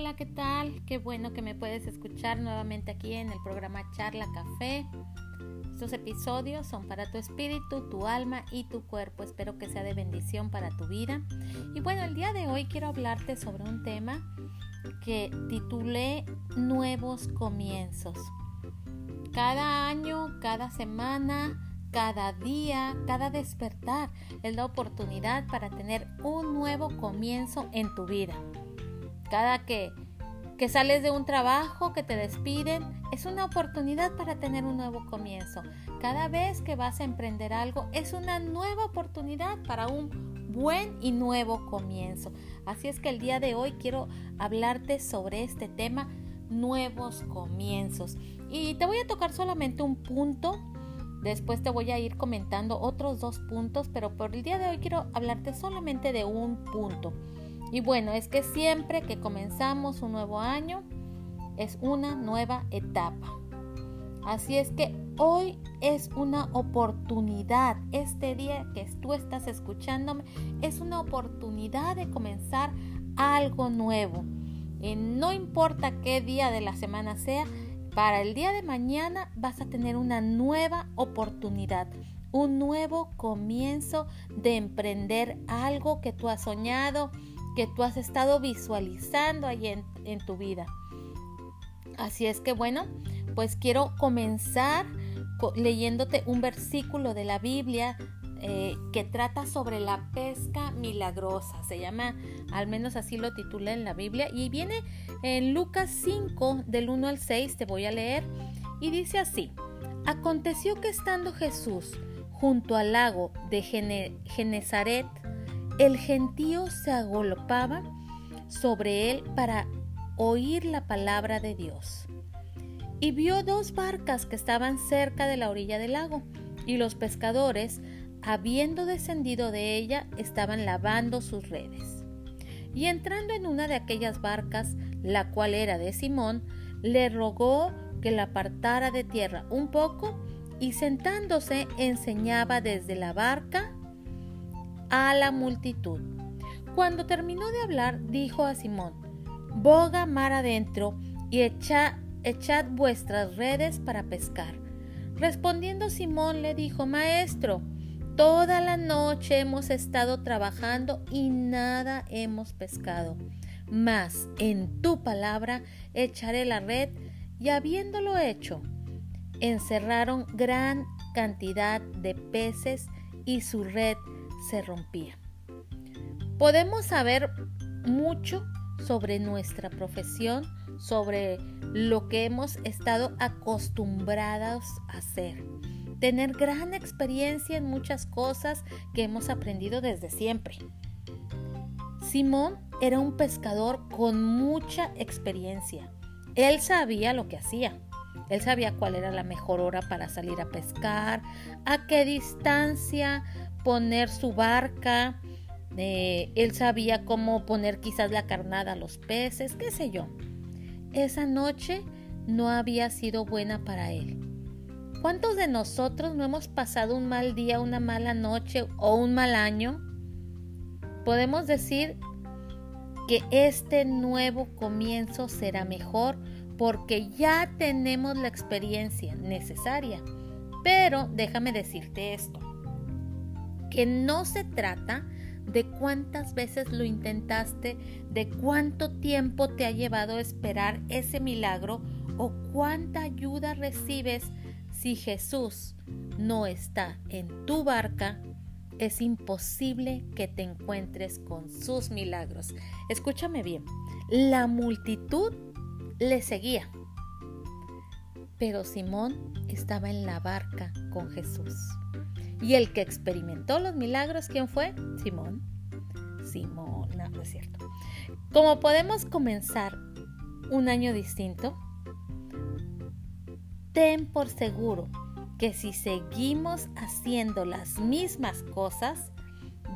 Hola, ¿qué tal? Qué bueno que me puedes escuchar nuevamente aquí en el programa Charla Café. Estos episodios son para tu espíritu, tu alma y tu cuerpo. Espero que sea de bendición para tu vida. Y bueno, el día de hoy quiero hablarte sobre un tema que titulé Nuevos Comienzos. Cada año, cada semana, cada día, cada despertar es la oportunidad para tener un nuevo comienzo en tu vida. Cada que, que sales de un trabajo, que te despiden, es una oportunidad para tener un nuevo comienzo. Cada vez que vas a emprender algo, es una nueva oportunidad para un buen y nuevo comienzo. Así es que el día de hoy quiero hablarte sobre este tema, nuevos comienzos. Y te voy a tocar solamente un punto. Después te voy a ir comentando otros dos puntos, pero por el día de hoy quiero hablarte solamente de un punto. Y bueno, es que siempre que comenzamos un nuevo año es una nueva etapa. Así es que hoy es una oportunidad, este día que tú estás escuchándome, es una oportunidad de comenzar algo nuevo. Y no importa qué día de la semana sea, para el día de mañana vas a tener una nueva oportunidad, un nuevo comienzo de emprender algo que tú has soñado, que tú has estado visualizando ahí en, tu vida. Así es que bueno, pues quiero comenzar leyéndote un versículo de la Biblia eh, que trata sobre la pesca milagrosa. Se llama, al menos así lo titula en la Biblia, y viene en Lucas 5 del 1 al 6, te voy a leer, y dice así, aconteció que estando Jesús junto al lago de Genezaret, el gentío se agolpaba sobre él para oír la palabra de Dios. Y vio dos barcas que estaban cerca de la orilla del lago, y los pescadores, habiendo descendido de ella, estaban lavando sus redes. Y entrando en una de aquellas barcas, la cual era de Simón, le rogó que la apartara de tierra un poco, y sentándose enseñaba desde la barca a la multitud. Cuando terminó de hablar, dijo a Simón, boga mar adentro y echad vuestras redes para pescar. Respondiendo Simón le dijo, Maestro, toda la noche hemos estado trabajando y nada hemos pescado. Mas en tu palabra echaré la red y habiéndolo hecho, encerraron gran cantidad de peces y su red se rompía. Podemos saber mucho sobre nuestra profesión, sobre lo que hemos estado acostumbrados a hacer. Tener gran experiencia en muchas cosas que hemos aprendido desde siempre. Simón era un pescador con mucha experiencia. Él sabía lo que hacía. Él sabía cuál era la mejor hora para salir a pescar, a qué distancia poner su barca, eh, él sabía cómo poner quizás la carnada a los peces, qué sé yo. Esa noche no había sido buena para él. ¿Cuántos de nosotros no hemos pasado un mal día, una mala noche o un mal año? Podemos decir que este nuevo comienzo será mejor porque ya tenemos la experiencia necesaria. Pero déjame decirte esto que no se trata de cuántas veces lo intentaste, de cuánto tiempo te ha llevado esperar ese milagro o cuánta ayuda recibes si Jesús no está en tu barca. Es imposible que te encuentres con sus milagros. Escúchame bien, la multitud le seguía, pero Simón estaba en la barca con Jesús. Y el que experimentó los milagros, ¿quién fue? Simón. Simón, no, no es cierto. Como podemos comenzar un año distinto, ten por seguro que si seguimos haciendo las mismas cosas,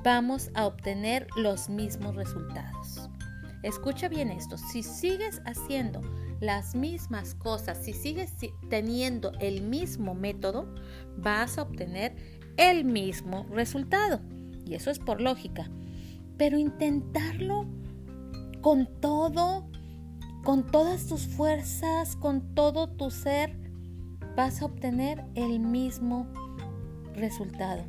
vamos a obtener los mismos resultados. Escucha bien esto, si sigues haciendo las mismas cosas, si sigues teniendo el mismo método, vas a obtener el mismo resultado. Y eso es por lógica. Pero intentarlo con todo con todas tus fuerzas, con todo tu ser, vas a obtener el mismo resultado.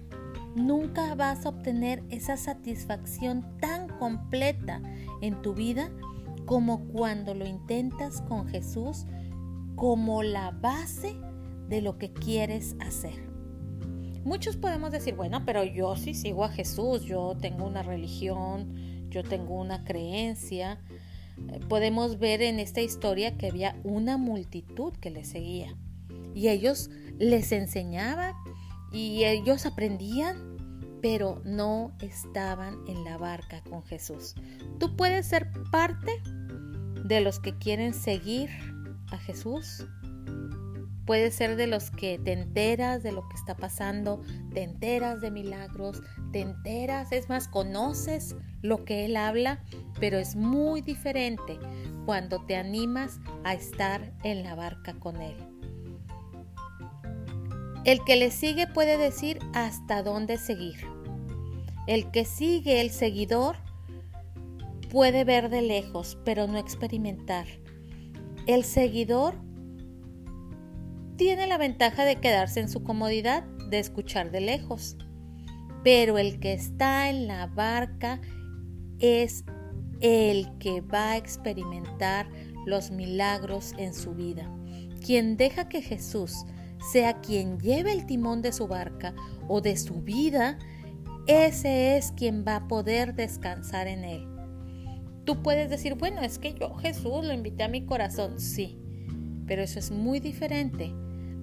Nunca vas a obtener esa satisfacción tan completa en tu vida como cuando lo intentas con Jesús como la base de lo que quieres hacer. Muchos podemos decir, bueno, pero yo sí sigo a Jesús, yo tengo una religión, yo tengo una creencia. Eh, podemos ver en esta historia que había una multitud que le seguía y ellos les enseñaban y ellos aprendían, pero no estaban en la barca con Jesús. Tú puedes ser parte de los que quieren seguir a Jesús. Puedes ser de los que te enteras de lo que está pasando, te enteras de milagros, te enteras, es más, conoces lo que Él habla, pero es muy diferente cuando te animas a estar en la barca con Él. El que le sigue puede decir hasta dónde seguir. El que sigue el seguidor puede ver de lejos, pero no experimentar. El seguidor tiene la ventaja de quedarse en su comodidad, de escuchar de lejos. Pero el que está en la barca es el que va a experimentar los milagros en su vida. Quien deja que Jesús sea quien lleve el timón de su barca o de su vida, ese es quien va a poder descansar en él. Tú puedes decir, bueno, es que yo Jesús lo invité a mi corazón, sí, pero eso es muy diferente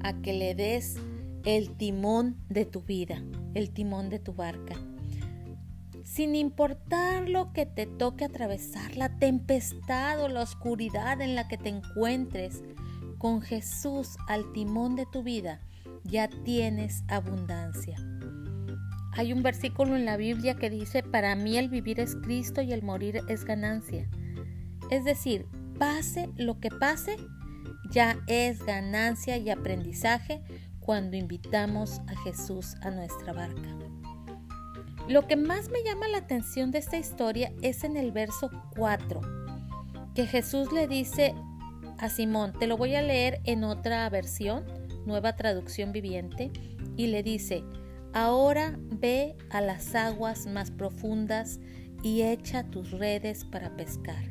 a que le des el timón de tu vida, el timón de tu barca. Sin importar lo que te toque atravesar, la tempestad o la oscuridad en la que te encuentres, con Jesús al timón de tu vida, ya tienes abundancia. Hay un versículo en la Biblia que dice, para mí el vivir es Cristo y el morir es ganancia. Es decir, pase lo que pase, ya es ganancia y aprendizaje cuando invitamos a Jesús a nuestra barca. Lo que más me llama la atención de esta historia es en el verso 4, que Jesús le dice a Simón, te lo voy a leer en otra versión, nueva traducción viviente, y le dice, ahora ve a las aguas más profundas y echa tus redes para pescar.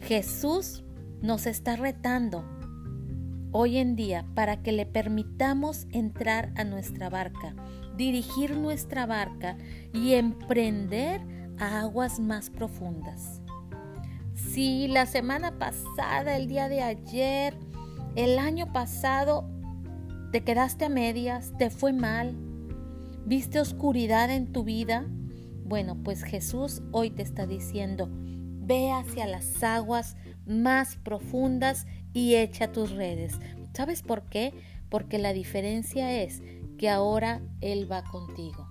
Jesús nos está retando hoy en día para que le permitamos entrar a nuestra barca, dirigir nuestra barca y emprender a aguas más profundas. Si la semana pasada, el día de ayer, el año pasado, te quedaste a medias, te fue mal, viste oscuridad en tu vida, bueno, pues Jesús hoy te está diciendo, ve hacia las aguas más profundas y echa tus redes. ¿Sabes por qué? Porque la diferencia es que ahora Él va contigo.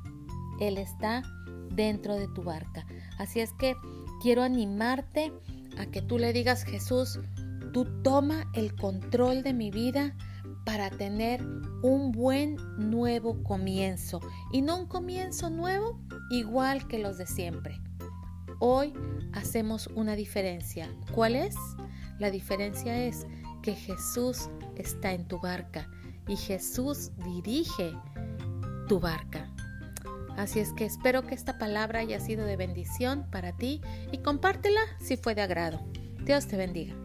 Él está dentro de tu barca. Así es que quiero animarte a que tú le digas, Jesús, tú toma el control de mi vida para tener un buen nuevo comienzo. Y no un comienzo nuevo igual que los de siempre. Hoy hacemos una diferencia. ¿Cuál es? La diferencia es que Jesús está en tu barca y Jesús dirige tu barca. Así es que espero que esta palabra haya sido de bendición para ti y compártela si fue de agrado. Dios te bendiga.